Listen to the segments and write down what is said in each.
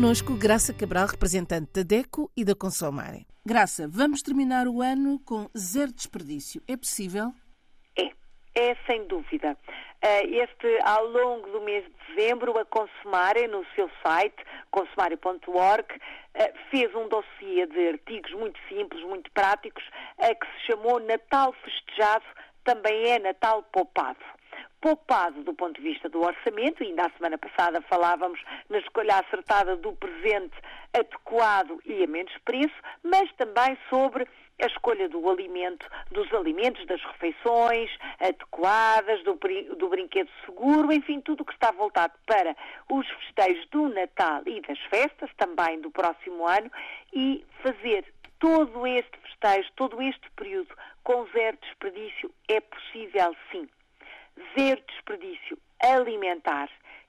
connosco Graça Cabral, representante da DECO e da Consomare. Graça, vamos terminar o ano com zero desperdício. É possível? É, é sem dúvida. Eh, este, ao longo do mês de dezembro, a Consumare, no seu site, consumare.org, eh, fez um dossiê de artigos muito simples, muito práticos, que se chamou Natal Festejado, também é Natal Poupado poupado do ponto de vista do orçamento, ainda a semana passada falávamos na escolha acertada do presente adequado e a menos preço, mas também sobre a escolha do alimento, dos alimentos, das refeições adequadas, do, do brinquedo seguro, enfim, tudo o que está voltado para os festejos do Natal e das festas, também do próximo ano, e fazer todo este festejo, todo este período com zero desperdício é possível sim zero desperdício alimentar,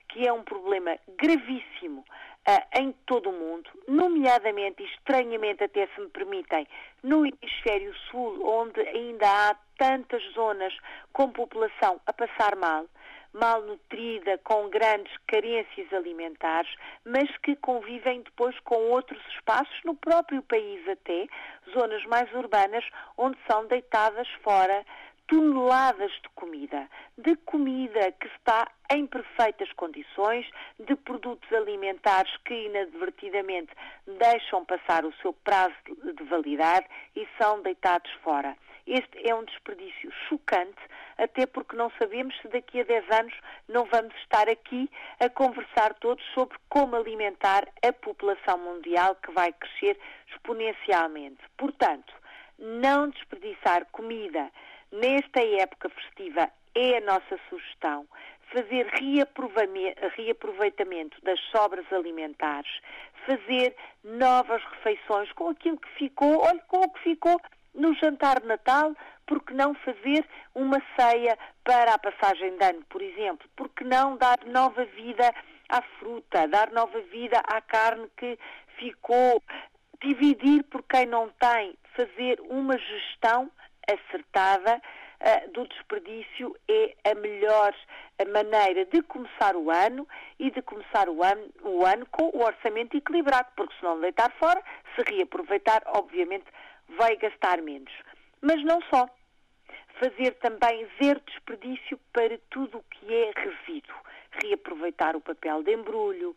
que é um problema gravíssimo uh, em todo o mundo, nomeadamente e estranhamente, até se me permitem, no hemisfério sul, onde ainda há tantas zonas com população a passar mal, malnutrida, com grandes carências alimentares, mas que convivem depois com outros espaços no próprio país até, zonas mais urbanas, onde são deitadas fora toneladas de comida, de comida que está em perfeitas condições, de produtos alimentares que inadvertidamente deixam passar o seu prazo de validade e são deitados fora. Este é um desperdício chocante, até porque não sabemos se daqui a 10 anos não vamos estar aqui a conversar todos sobre como alimentar a população mundial que vai crescer exponencialmente. Portanto, não desperdiçar comida Nesta época festiva é a nossa sugestão fazer reaproveitamento das sobras alimentares, fazer novas refeições com aquilo que ficou, olha, com o que ficou no jantar de Natal, porque não fazer uma ceia para a passagem de ano, por exemplo? Porque não dar nova vida à fruta, dar nova vida à carne que ficou, dividir por quem não tem, fazer uma gestão acertada uh, do desperdício é a melhor maneira de começar o ano e de começar o ano, o ano com o orçamento equilibrado, porque se não deitar fora, se reaproveitar, obviamente vai gastar menos. Mas não só. Fazer também zero desperdício para tudo o que é resíduo. Reaproveitar o papel de embrulho,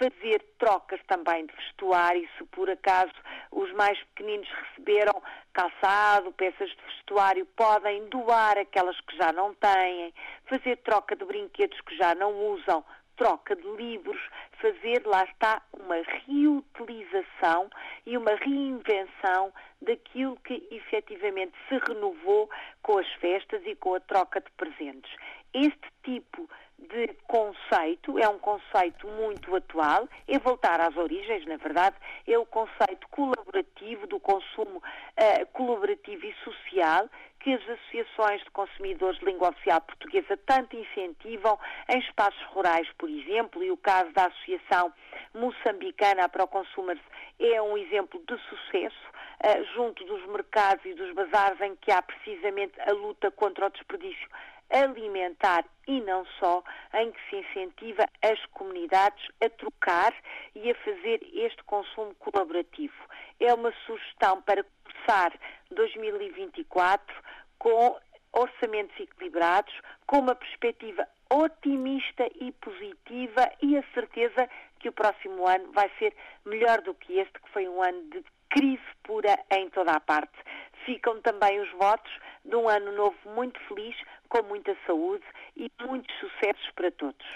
fazer trocas também de vestuário, se por acaso os mais pequeninos receberam calçado, peças de vestuário, podem doar aquelas que já não têm, fazer troca de brinquedos que já não usam, troca de livros, fazer, lá está, uma reutilização e uma reinvenção daquilo que efetivamente se renovou com as festas e com a troca de presentes. Este tipo de conceito, é um conceito muito atual, é voltar às origens, na verdade, é o conceito colaborativo, do consumo uh, colaborativo e social, que as associações de consumidores de língua oficial portuguesa tanto incentivam em espaços rurais, por exemplo, e o caso da Associação Moçambicana ProConsumers é um exemplo de sucesso, uh, junto dos mercados e dos bazares em que há precisamente a luta contra o desperdício alimentar e não só, em que se incentiva as comunidades a trocar e a fazer este consumo colaborativo. É uma sugestão para começar 2024 com orçamentos equilibrados, com uma perspectiva otimista e positiva e a certeza que o próximo ano vai ser melhor do que este, que foi um ano de crise pura em toda a parte. Ficam também os votos de um ano novo muito feliz, com muita saúde e muitos sucessos para todos.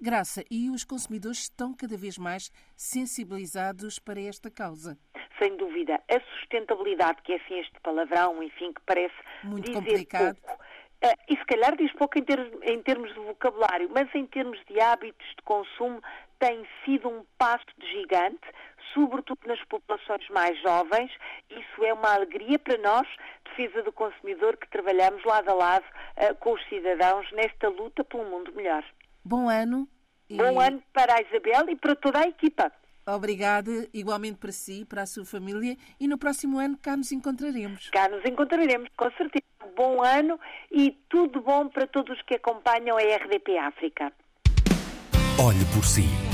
Graça, e os consumidores estão cada vez mais sensibilizados para esta causa? Sem dúvida. A sustentabilidade, que é assim este palavrão, enfim, que parece Muito dizer complicado. pouco. Uh, e se calhar diz pouco em termos, em termos de vocabulário, mas em termos de hábitos de consumo tem sido um passo de gigante, sobretudo nas populações mais jovens. Isso é uma alegria para nós, defesa do consumidor, que trabalhamos lado a lado uh, com os cidadãos nesta luta pelo mundo melhor. Bom ano. E... Bom ano para a Isabel e para toda a equipa. Obrigada, igualmente para si, para a sua família, e no próximo ano cá nos encontraremos. Cá nos encontraremos, com certeza. Bom ano e tudo bom para todos que acompanham a RDP África. Olhe por si